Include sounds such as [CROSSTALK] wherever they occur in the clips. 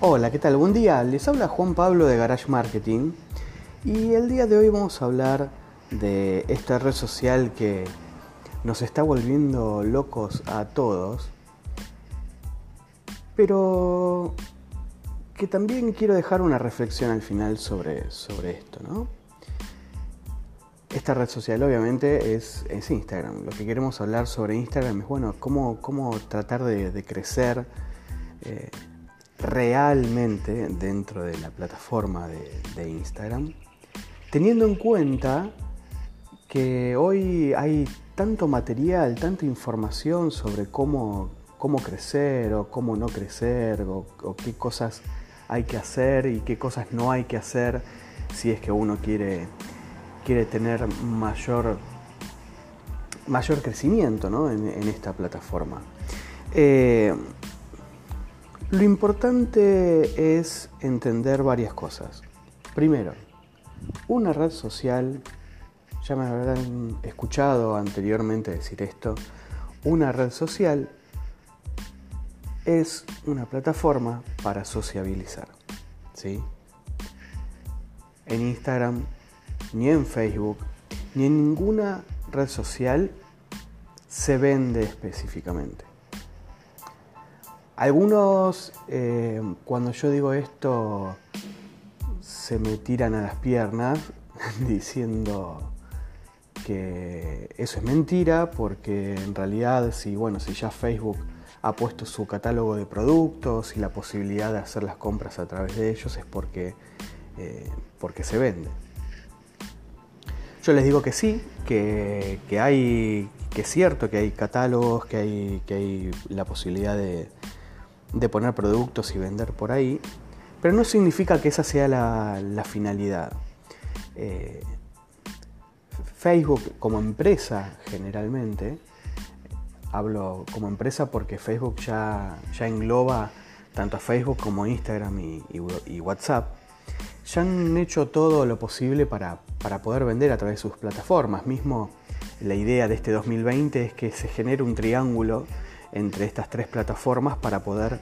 Hola, ¿qué tal? Buen día. Les habla Juan Pablo de Garage Marketing y el día de hoy vamos a hablar de esta red social que nos está volviendo locos a todos, pero que también quiero dejar una reflexión al final sobre, sobre esto, ¿no? Esta red social obviamente es, Instagram. Lo que queremos hablar sobre Instagram es, bueno, cómo, cómo tratar de, crecer eh, realmente dentro de la plataforma de, Instagram, teniendo en cuenta que hoy hay tanto material, tanta información sobre cómo, cómo crecer o cómo no crecer o, qué cosas hay que hacer y qué cosas no hay que hacer si es que uno quiere quiere tener mayor, mayor crecimiento en, esta plataforma. Eh, lo importante es entender varias cosas. Primero, una red social, ya me habrán escuchado anteriormente decir esto, una red social es una plataforma para sociabilizar. ¿sí? En Instagram ni en Facebook, ni en ninguna red social se vende específicamente. Algunos, eh, cuando yo digo esto, se me tiran a las piernas [LAUGHS] diciendo que eso es mentira, porque en realidad si, bueno, si ya Facebook ha puesto su catálogo de productos y la posibilidad de hacer las compras a través de ellos es porque, eh, porque se vende. Yo les digo que sí, que, hay, que es cierto que hay catálogos, que hay, que hay la posibilidad de, poner productos y vender por ahí, pero no significa que esa sea la, finalidad. Eh, Facebook como empresa generalmente, hablo como empresa porque Facebook ya, ya engloba tanto a Facebook como Instagram y WhatsApp, ya han hecho todo lo posible para, poder vender a través de sus plataformas. Mismo la idea de este 2020 es que se genere un triángulo entre estas tres plataformas para poder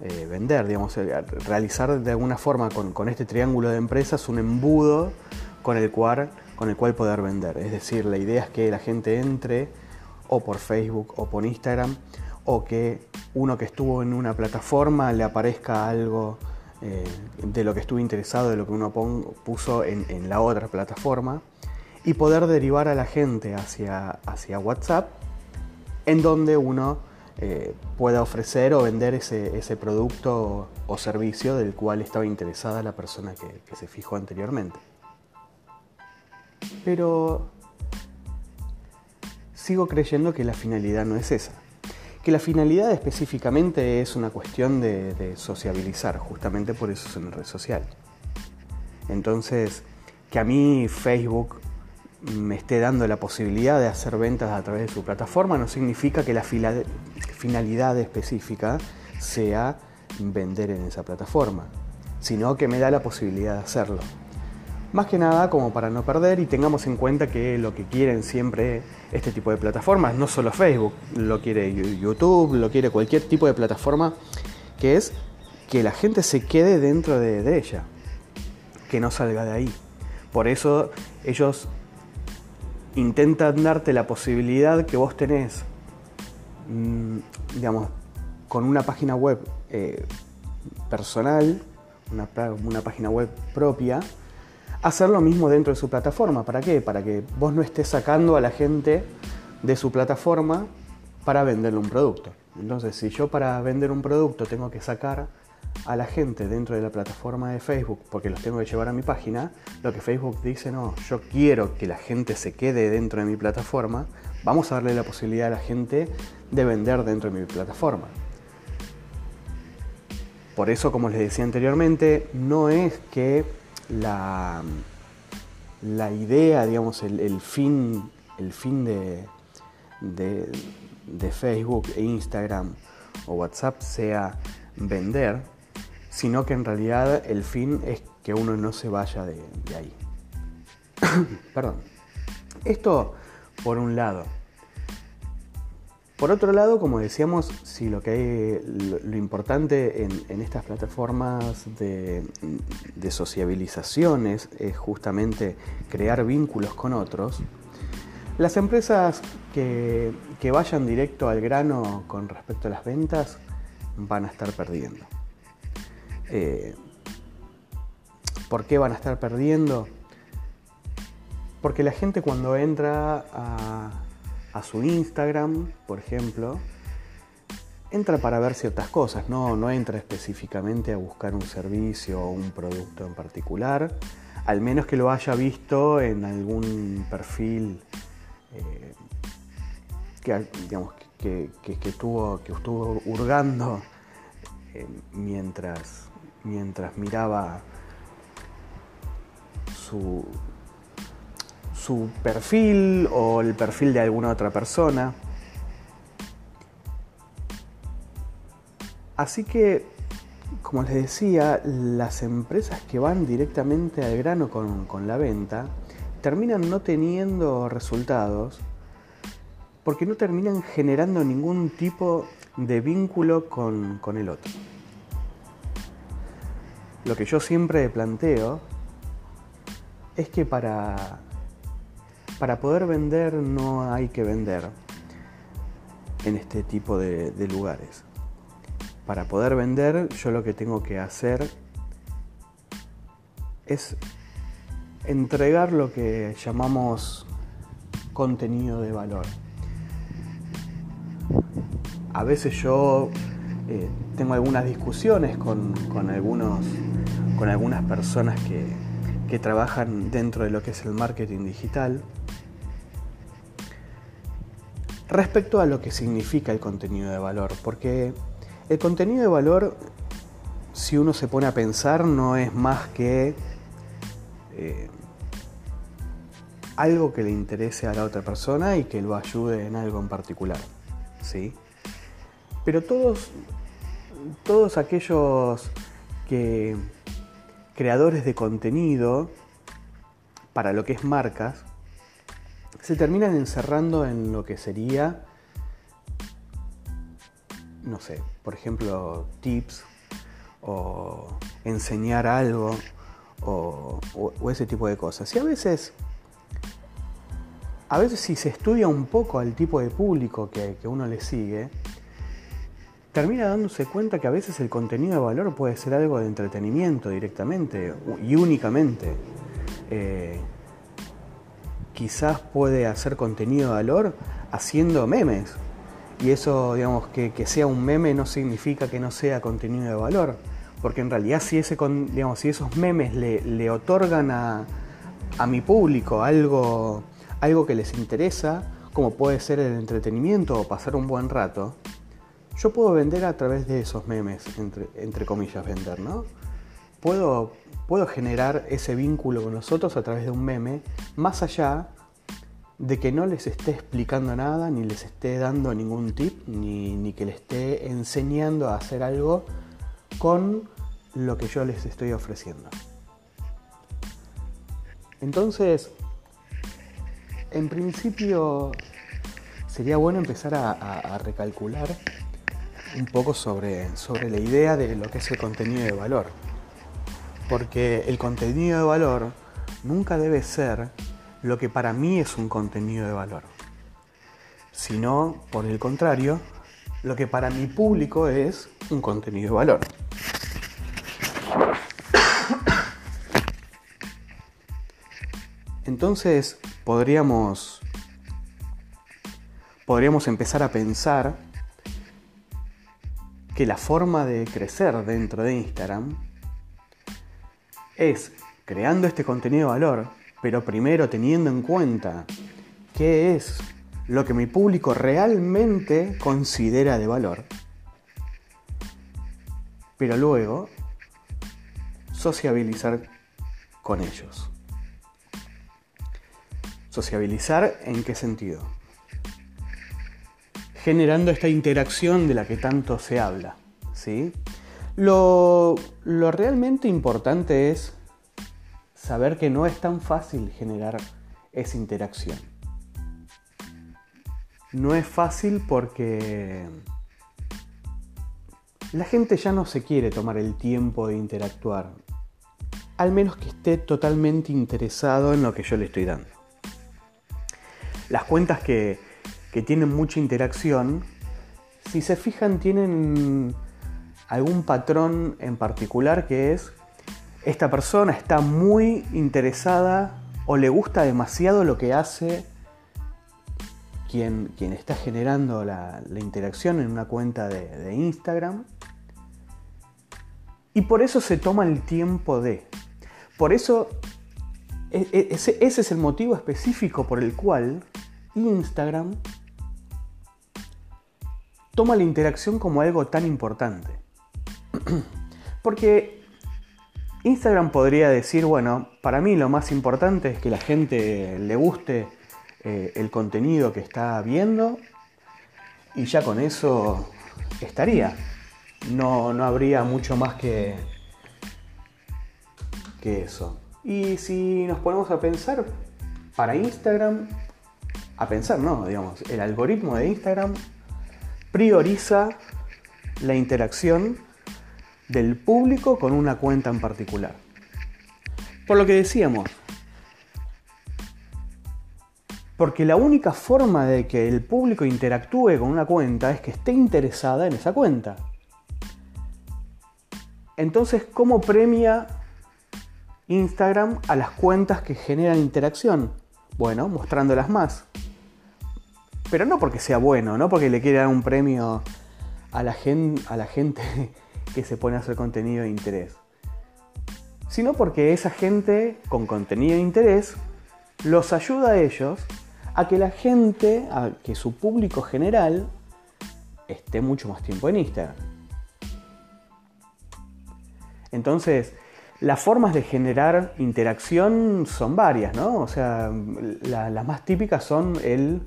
eh, vender, digamos, eh, realizar de alguna forma con, este triángulo de empresas un embudo con el, cual, con el cual poder vender. Es decir, la idea es que la gente entre o por Facebook o por Instagram o que uno que estuvo en una plataforma le aparezca algo eh, de lo que estuve interesado, de lo que uno puso en, la otra plataforma y poder derivar a la gente hacia, hacia WhatsApp en donde uno eh, pueda ofrecer o vender ese, producto o, servicio del cual estaba interesada la persona que se fijó anteriormente. Pero sigo creyendo que la finalidad no es esa que la finalidad específicamente es una cuestión de, sociabilizar, justamente por eso es una red social. Entonces, que a mí Facebook me esté dando la posibilidad de hacer ventas a través de su plataforma no significa que la finalidad específica sea vender en esa plataforma, sino que me da la posibilidad de hacerlo. Más que nada como para no perder y tengamos en cuenta que lo que quieren siempre este tipo de plataformas, no solo Facebook, lo quiere YouTube, lo quiere cualquier tipo de plataforma, que es que la gente se quede dentro de, ella, que no salga de ahí. Por eso ellos intentan darte la posibilidad que vos tenés, mm, digamos, con una página web eh, personal, una página web propia, hacer lo mismo dentro de su plataforma. ¿Para qué? Para que vos no estés sacando a la gente de su plataforma para venderle un producto. Entonces, si yo para vender un producto tengo que sacar a la gente dentro de la plataforma de Facebook porque los tengo que llevar a mi página, lo que Facebook dice, no, yo quiero que la gente se quede dentro de mi plataforma, vamos a darle la posibilidad a la gente de vender dentro de mi plataforma. Por eso, como les decía anteriormente, no es que la, la idea, digamos, el, fin, el fin de, de, Facebook e Instagram o WhatsApp sea vender, sino que en realidad el fin es que uno no se vaya de, ahí. [COUGHS] Perdón. Esto por un lado. Por otro lado, como decíamos, si lo que hay, lo, importante en, estas plataformas de, sociabilizaciones es justamente crear vínculos con otros, las empresas que, vayan directo al grano con respecto a las ventas van a estar perdiendo. Eh, ¿Por qué van a estar perdiendo? Porque la gente cuando entra a, su Instagram, por ejemplo, entra para ver ciertas cosas, no, no entra específicamente a buscar un servicio o un producto en particular, al menos que lo haya visto en algún perfil eh, que, digamos, que, estuvo, que estuvo hurgando eh, mientras, mientras miraba su, su perfil o el perfil de alguna otra persona. Así que, como les decía, las empresas que van directamente al grano con, la venta terminan no teniendo resultados porque no terminan generando ningún tipo de vínculo con, con el otro. Lo que yo siempre planteo es que para para poder vender no hay que vender en este tipo de, lugares. Para poder vender yo lo que tengo que hacer es entregar lo que llamamos contenido de valor. A veces yo eh, tengo algunas discusiones con, algunos, con algunas personas que, que trabajan dentro de lo que es el marketing digital respecto a lo que significa el contenido de valor, porque el contenido de valor, si uno se pone a pensar, no es más que eh, algo que le interese a la otra persona y que lo ayude en algo en particular. ¿sí? Pero todos, todos aquellos que creadores de contenido para lo que es marcas, se terminan encerrando en lo que sería, no sé, por ejemplo, tips o enseñar algo o, ese tipo de cosas. Y a veces, a veces si se estudia un poco al tipo de público que, uno le sigue, termina dándose cuenta que a veces el contenido de valor puede ser algo de entretenimiento directamente y únicamente. Eh, quizás puede hacer contenido de valor haciendo memes. Y eso, digamos, que, sea un meme no significa que no sea contenido de valor. Porque en realidad si, ese, digamos, si esos memes le, otorgan a, mi público algo, algo que les interesa, como puede ser el entretenimiento o pasar un buen rato, yo puedo vender a través de esos memes, entre, comillas, vender, ¿no? Puedo, puedo generar ese vínculo con nosotros a través de un meme, más allá de que no les esté explicando nada, ni les esté dando ningún tip, ni, que les esté enseñando a hacer algo con lo que yo les estoy ofreciendo. Entonces, en principio sería bueno empezar a, recalcular un poco sobre, sobre la idea de lo que es el contenido de valor. Porque el contenido de valor nunca debe ser lo que para mí es un contenido de valor, sino, por el contrario, lo que para mi público es un contenido de valor. Entonces podríamos, podríamos empezar a pensar que la forma de crecer dentro de Instagram es creando este contenido de valor, pero primero teniendo en cuenta qué es lo que mi público realmente considera de valor, pero luego sociabilizar con ellos. ¿Sociabilizar en qué sentido? Generando esta interacción de la que tanto se habla. ¿sí? Lo, lo realmente importante es saber que no es tan fácil generar esa interacción. no es fácil porque la gente ya no se quiere tomar el tiempo de interactuar, al menos que esté totalmente interesado en lo que yo le estoy dando. Las cuentas que, que tienen mucha interacción, si se fijan, tienen algún patrón en particular que es esta persona está muy interesada o le gusta demasiado lo que hace quien, quien está generando la, interacción en una cuenta de, Instagram. Y por eso se toma el tiempo de. Por eso e, e, ese es el motivo específico por el cual Instagram toma la interacción como algo tan importante. [CLEARS THROAT] Porque Instagram podría decir, bueno, para mí lo más importante es que la gente le guste eh, el contenido que está viendo y ya con eso estaría. No, no habría mucho más que, que eso. Y si nos ponemos a pensar, para Instagram, a pensar, no, digamos, el algoritmo de Instagram prioriza la interacción del público con una cuenta en particular. Por lo que decíamos, porque la única forma de que el público interactúe con una cuenta es que esté interesada en esa cuenta. Entonces, ¿cómo premia Instagram a las cuentas que generan interacción? Bueno, mostrándolas más. Pero no porque sea bueno, no porque le quiera dar un premio a la, a la gente [LAUGHS] que se pone a hacer contenido de interés, sino porque esa gente con contenido de interés los ayuda a ellos a que la gente, a que su público general esté mucho más tiempo en Instagram. Entonces, las formas de generar interacción son varias, ¿no? O sea, las más típicas son el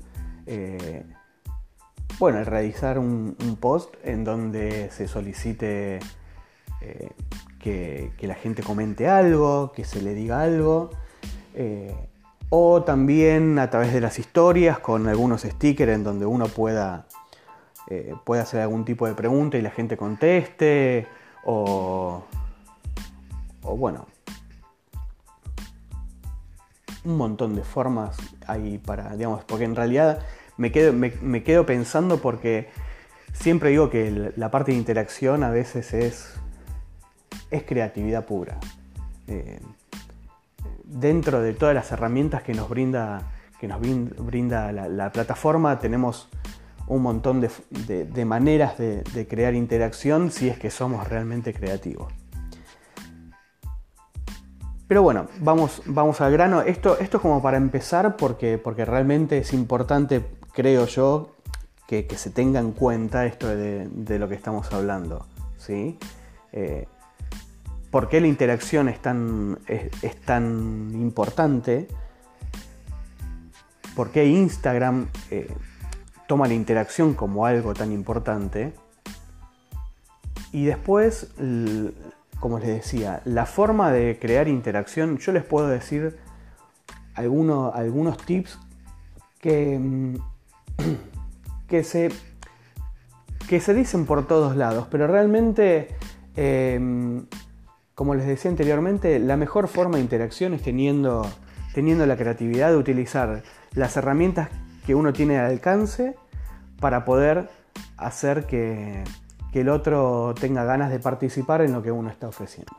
eh, bueno, el realizar un, post en donde se solicite eh, que, la gente comente algo, que se le diga algo, eh, o también a través de las historias con algunos stickers en donde uno pueda, eh, hacer algún tipo de pregunta y la gente conteste, o, o bueno, un montón de formas ahí para, digamos, porque en realidad me quedo, me, quedo pensando porque siempre digo que la parte de interacción a veces es, es creatividad pura. Eh, dentro de todas las herramientas que nos brinda, que nos brinda la, plataforma, tenemos un montón de, maneras de, crear interacción si es que somos realmente creativos. Pero bueno, vamos, vamos al grano. Esto, esto es como para empezar porque, porque realmente es importante creo yo que, se tenga en cuenta esto de, lo que estamos hablando. ¿sí? Eh, ¿Por qué la interacción es tan, es, tan importante? ¿Por qué Instagram eh, toma la interacción como algo tan importante? Y después, como les decía, la forma de crear interacción, yo les puedo decir algunos, algunos tips que mm, que se, que se dicen por todos lados, pero realmente, em, como les decía anteriormente, la mejor forma de interacción es teniendo, teniendo la creatividad de utilizar las herramientas que uno tiene al alcance para poder hacer que, que el otro tenga ganas de participar en lo que uno está ofreciendo.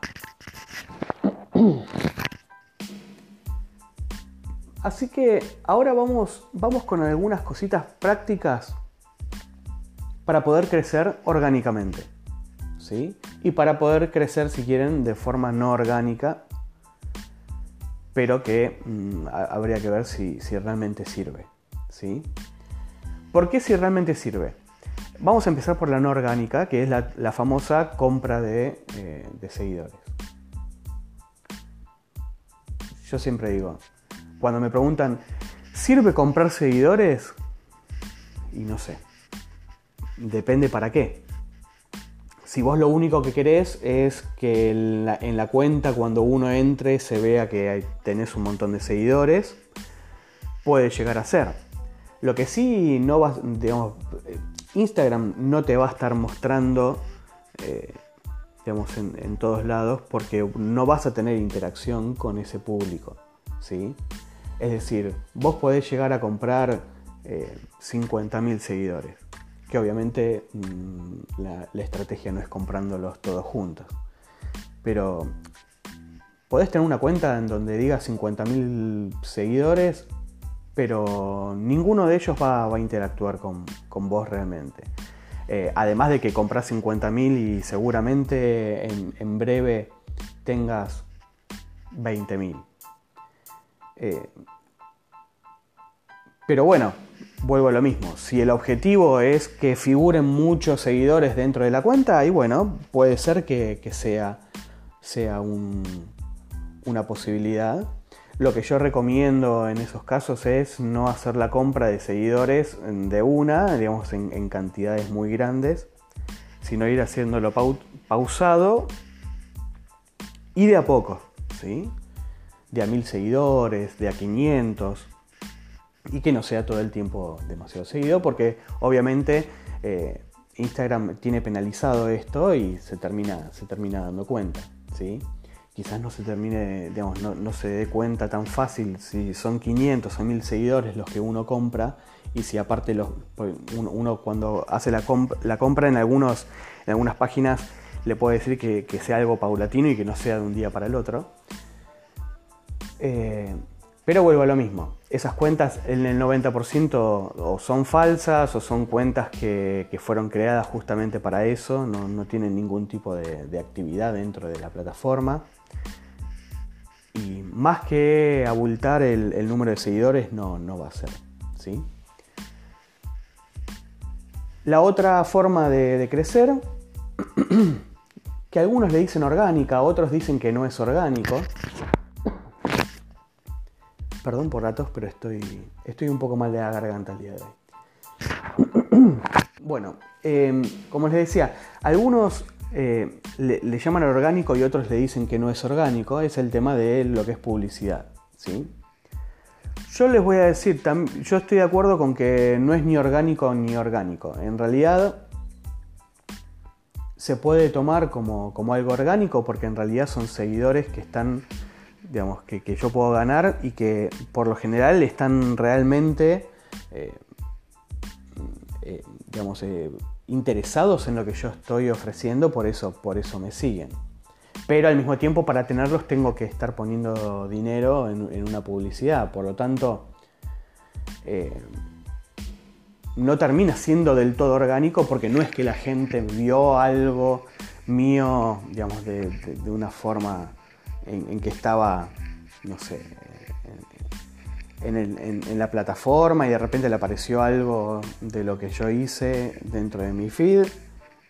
Así que ahora vamos, vamos con algunas cositas prácticas para poder crecer orgánicamente. ¿sí? Y para poder crecer, si quieren, de forma no orgánica, pero que mm, habría que ver si, realmente sirve. ¿sí? ¿Por qué si realmente sirve? Vamos a empezar por la no orgánica, que es la, famosa compra eh, de seguidores. Yo siempre digo, cuando me preguntan, ¿sirve comprar seguidores? Y no sé. Depende para qué. Si vos lo único que querés es que en la, cuenta cuando uno entre se vea que tenés un montón de seguidores, puede llegar a ser. Lo que sí no vas, Instagram no te va a estar mostrando, eh, digamos, en, todos lados porque no vas a tener interacción con ese público, ¿sí? Es decir, vos podés llegar a comprar 50.000 eh, seguidores, que obviamente mm, la, estrategia no es comprándolos todos juntos, pero podés tener una cuenta en donde diga 50.000 seguidores pero ninguno de ellos va, a interactuar con, vos realmente. Eh, además de que compras 50.000 y seguramente en, breve tengas 20.000. Eh, pero bueno, vuelvo a lo mismo. Si el objetivo es que figuren muchos seguidores dentro de la cuenta, y bueno, puede ser que, sea, sea una posibilidad. Lo que yo recomiendo en esos casos es no hacer la compra de seguidores de una, digamos, en, cantidades muy grandes, sino ir haciéndolo pausado y de a poco, ¿sí? De a mil seguidores, de a 500, y que no sea todo el tiempo demasiado seguido, porque obviamente eh, Instagram tiene penalizado esto y se termina, se termina dando cuenta, ¿sí? quizás no se termine, digamos, no, se dé cuenta tan fácil si son 500 o 1000 seguidores los que uno compra y si aparte los, pues, uno, cuando hace la, la compra en, algunos, en algunas páginas le puede decir que, sea algo paulatino y que no sea de un día para el otro. Eh, pero vuelvo a lo mismo. Esas cuentas en el 90% o son falsas o son cuentas que, fueron creadas justamente para eso, no, tienen ningún tipo de actividad dentro de la plataforma. Y más que abultar el, número de seguidores, no, no, va a ser. ¿sí? La otra forma de, crecer, [CLEARS THROAT] que algunos le dicen orgánica, otros dicen que no es orgánico. Perdón por ratos, pero estoy, estoy un poco mal de la garganta el día de hoy. [CLEARS THROAT] bueno, eh, como les decía, algunos eh, le, llaman orgánico y otros le dicen que no es orgánico, es el tema de lo que es publicidad. ¿sí? Yo les voy a decir, yo estoy de acuerdo con que no es ni orgánico ni orgánico. En realidad se puede tomar como, algo orgánico porque en realidad son seguidores que están, digamos, que, yo puedo ganar y que por lo general están realmente, eh, eh, digamos, interesados en lo que yo estoy ofreciendo, por eso, por eso me siguen. Pero al mismo tiempo para tenerlos tengo que estar poniendo dinero en, una publicidad. Por lo tanto, eh, no termina siendo del todo orgánico porque no es que la gente vio algo mío, digamos, de, una forma en, que estaba, no sé, en, la plataforma y de repente le apareció algo de lo que yo hice dentro de mi feed.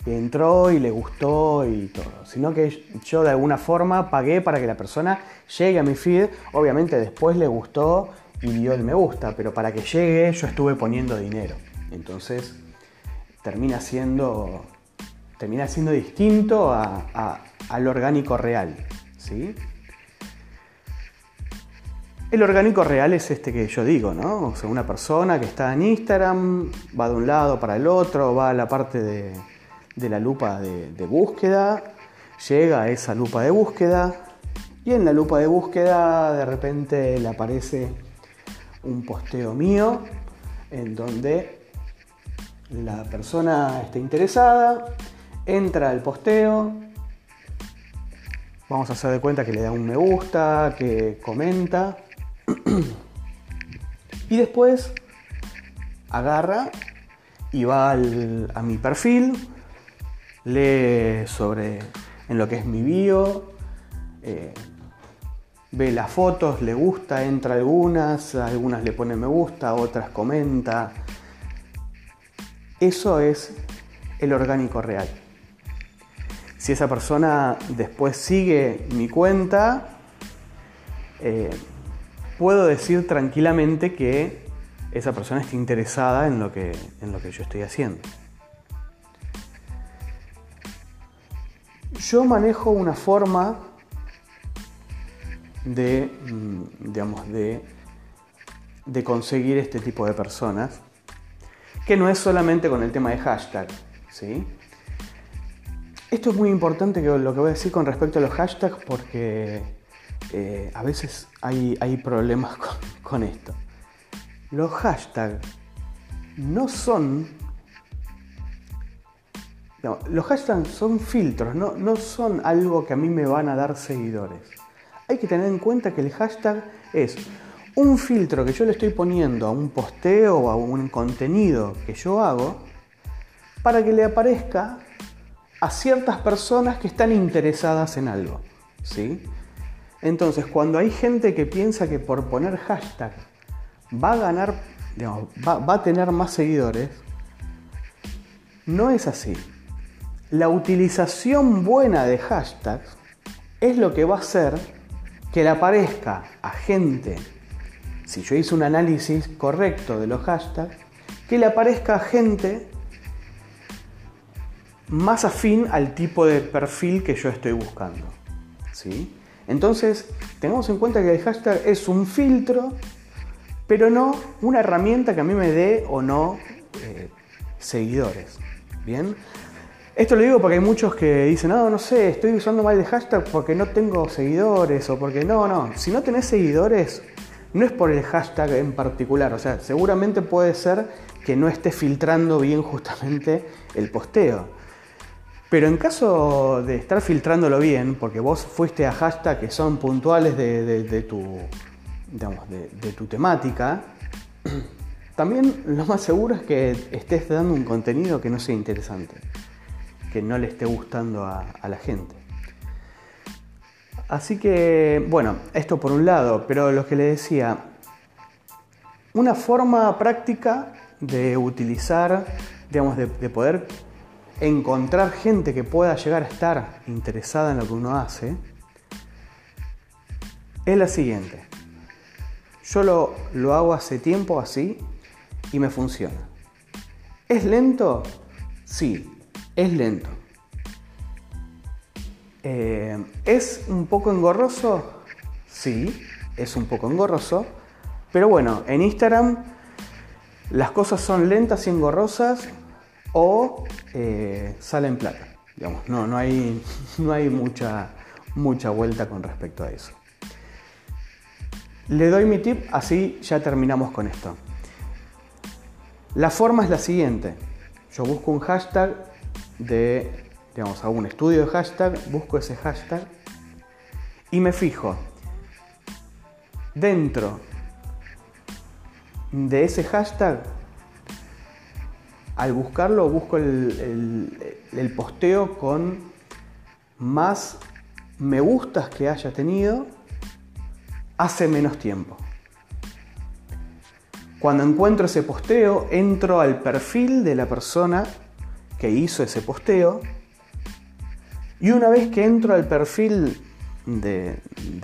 entró y le gustó y todo. Sino que yo de alguna forma pagué para que la persona llegue a mi feed. Obviamente después le gustó y dio el me gusta, pero para que llegue yo estuve poniendo dinero. Entonces termina siendo, termina siendo distinto al orgánico real. ¿sí? El orgánico real es este que yo digo, ¿no? O sea, una persona que está en Instagram, va de un lado para el otro, va a la parte de, la lupa de, búsqueda, llega a esa lupa de búsqueda y en la lupa de búsqueda de repente le aparece un posteo mío en donde la persona está interesada, entra al posteo, vamos a hacer de cuenta que le da un me gusta, que comenta y después agarra y va a mi perfil, lee sobre en lo que es mi bio, eh, ve las fotos, le gusta, entra algunas, algunas le pone me gusta, otras comenta. Eso es el orgánico real. Si esa persona después sigue mi cuenta, eh, puedo decir tranquilamente que esa persona está interesada en lo que, en lo que yo estoy haciendo. Yo manejo una forma de, mm, digamos, de de conseguir este tipo de personas, que no es solamente con el tema de hashtag, ¿sí? Esto es muy importante lo que voy a decir con respecto a los hashtags porque eh, a veces hay, hay problemas [LAUGHS] con, esto. Los hashtags no son... los hashtags son filtros, no, no son algo que a mí me van a dar seguidores. Hay que tener en cuenta que el hashtag es un filtro que yo le estoy poniendo a un posteo o a un contenido que yo hago para que le aparezca a ciertas personas que están interesadas en algo. ¿sí? Entonces, cuando hay gente que piensa que por poner hashtag va a ganar, va, va a tener más seguidores, no es así. La utilización buena de hashtags es lo que va a hacer que le aparezca a gente, si yo hice un análisis correcto de los hashtags, que le aparezca a gente más afín al tipo de perfil que yo estoy buscando. ¿sí? Entonces, tengamos en cuenta que el hashtag es un filtro, pero no una herramienta que a mí me dé o no eh, seguidores. Bien, esto lo digo porque hay muchos que dicen, no, no sé, estoy usando mal el hashtag porque no tengo seguidores o porque no, no. Si no tenés seguidores, no es por el hashtag en particular. O sea, seguramente puede ser que no esté filtrando bien justamente el posteo. Pero en caso de estar filtrándolo bien, porque vos fuiste a hashtags que son puntuales de, tu, de, tu temática, [CLEARS THROAT] también lo más seguro es que estés dando un contenido que no sea interesante, que no le esté gustando a, la gente. Así que, bueno, esto por un lado, pero lo que le decía, una forma práctica de utilizar, digamos, de, poder encontrar gente que pueda llegar a estar interesada en lo que uno hace, es la siguiente. Yo lo, lo hago hace tiempo así y me funciona. ¿Es lento? Sí, es lento. Eh, ¿Es un poco engorroso? Sí, es un poco engorroso. Pero bueno, en Instagram las cosas son lentas y engorrosas o eh, salen plata. Digamos, no, no hay, [LAUGHS] no hay mucha, mucha vuelta con respecto a eso. Le doy mi tip, así ya terminamos con esto. La forma es la siguiente. Yo busco un hashtag de, digamos, un estudio de hashtag, busco ese hashtag y me fijo dentro de ese hashtag al buscarlo busco el, posteo con más me gustas que haya tenido hace menos tiempo. Cuando encuentro ese posteo, entro al perfil de la persona que hizo ese posteo y una vez que entro al perfil de,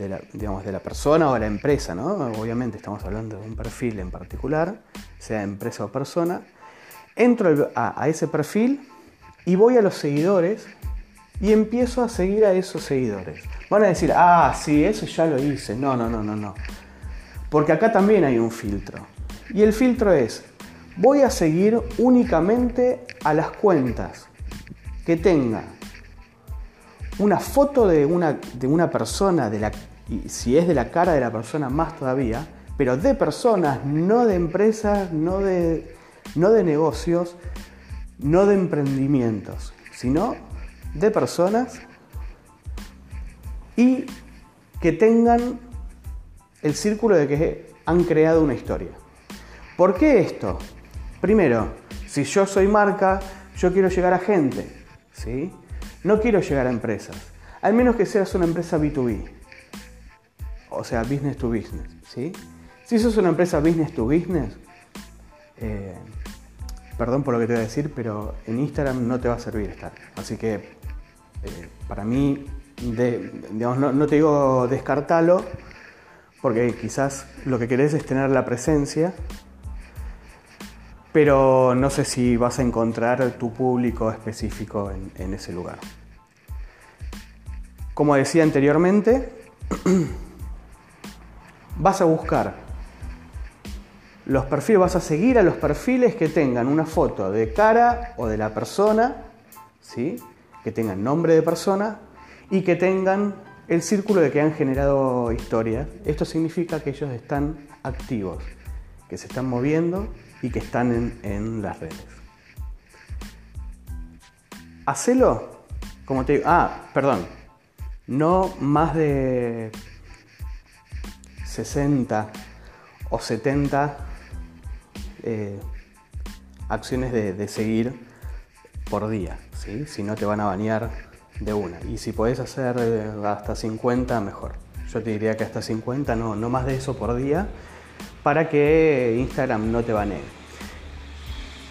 la, digamos, de la persona o la empresa, ¿no? obviamente estamos hablando de un perfil en particular, sea empresa o persona, entro a, ese perfil y voy a los seguidores y empiezo a seguir a esos seguidores. Van a decir, ah, sí, eso ya lo hice. No, no, no, no, no. Porque acá también hay un filtro. Y el filtro es, voy a seguir únicamente a las cuentas que tengan una foto de una, de una persona, de la, si es de la cara de la persona más todavía, pero de personas, no de empresas, no de no de negocios, no de emprendimientos, sino de personas y que tengan el círculo de que han creado una historia. ¿Por qué esto? Primero, si yo soy marca, yo quiero llegar a gente, ¿sí? No quiero llegar a empresas, al menos que seas una empresa B2B, o sea, business to business, ¿sí? Si sos una empresa business to business, eh, perdón por lo que te voy a decir, pero en Instagram no te va a servir estar. Así que eh, para mí, no, te digo descartalo, porque quizás lo que querés es tener la presencia, pero no sé si vas a encontrar tu público específico en ese lugar. Como decía anteriormente, [CLEARS THROAT] vas a buscar Los perfiles, vas a seguir a los perfiles que tengan una foto de cara o de la persona, ¿sí? que tengan nombre de persona y que tengan el círculo de que han generado historias. Esto significa que ellos están activos, que se están moviendo y que están en, en las redes. Hacelo, como te digo, ah, perdón, no más de 60 o 70 eh, acciones de, seguir por día, ¿sí? si no te van a bañar de una. Y si podés hacer eh, hasta 50, mejor. Yo te diría que hasta 50, no, no más de eso por día, para que Instagram no te banee.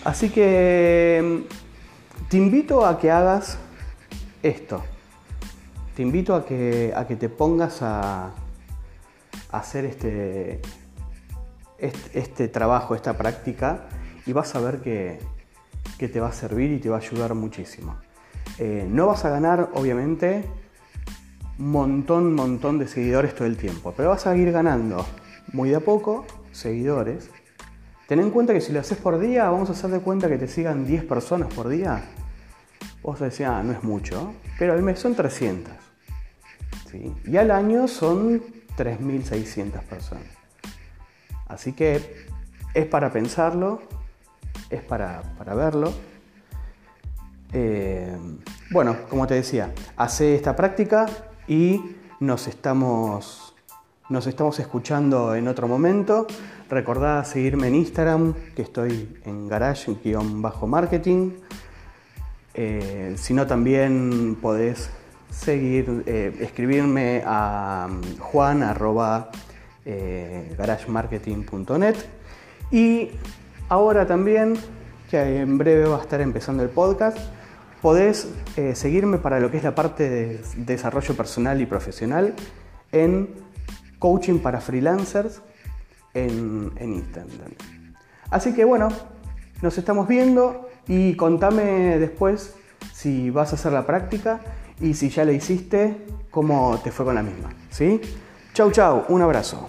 Así que mm, te invito a que hagas esto. Te invito a que, a que te pongas a, hacer este, este, trabajo, esta práctica, y vas a ver que, te va a servir y te va a ayudar muchísimo. Eh, no vas a ganar, obviamente, montón, montón de seguidores todo el tiempo, pero vas a ir ganando muy de a poco seguidores. Ten en cuenta que si lo haces por día, vamos a hacer de cuenta que te sigan 10 personas por día. Vos decís, ah, no es mucho, pero al mes son 300. ¿sí? Y al año son 3.600 personas. Así que es para pensarlo, es para, verlo. Eh, bueno, como te decía, hace esta práctica y nos estamos, nos estamos escuchando en otro momento. Recordá seguirme en Instagram, que estoy en garage-marketing. Eh, si no, también podés seguir, eh, escribirme a mm, juan eh, garagemarketing.net y ahora también, que en breve va a estar empezando el podcast, podés eh, seguirme para lo que es la parte de desarrollo personal y profesional en coaching para freelancers en, en Instagram. Así que bueno, nos estamos viendo y contame después si vas a hacer la práctica y si ya la hiciste, cómo te fue con la misma. ¿Sí? Chau, chau, un abrazo.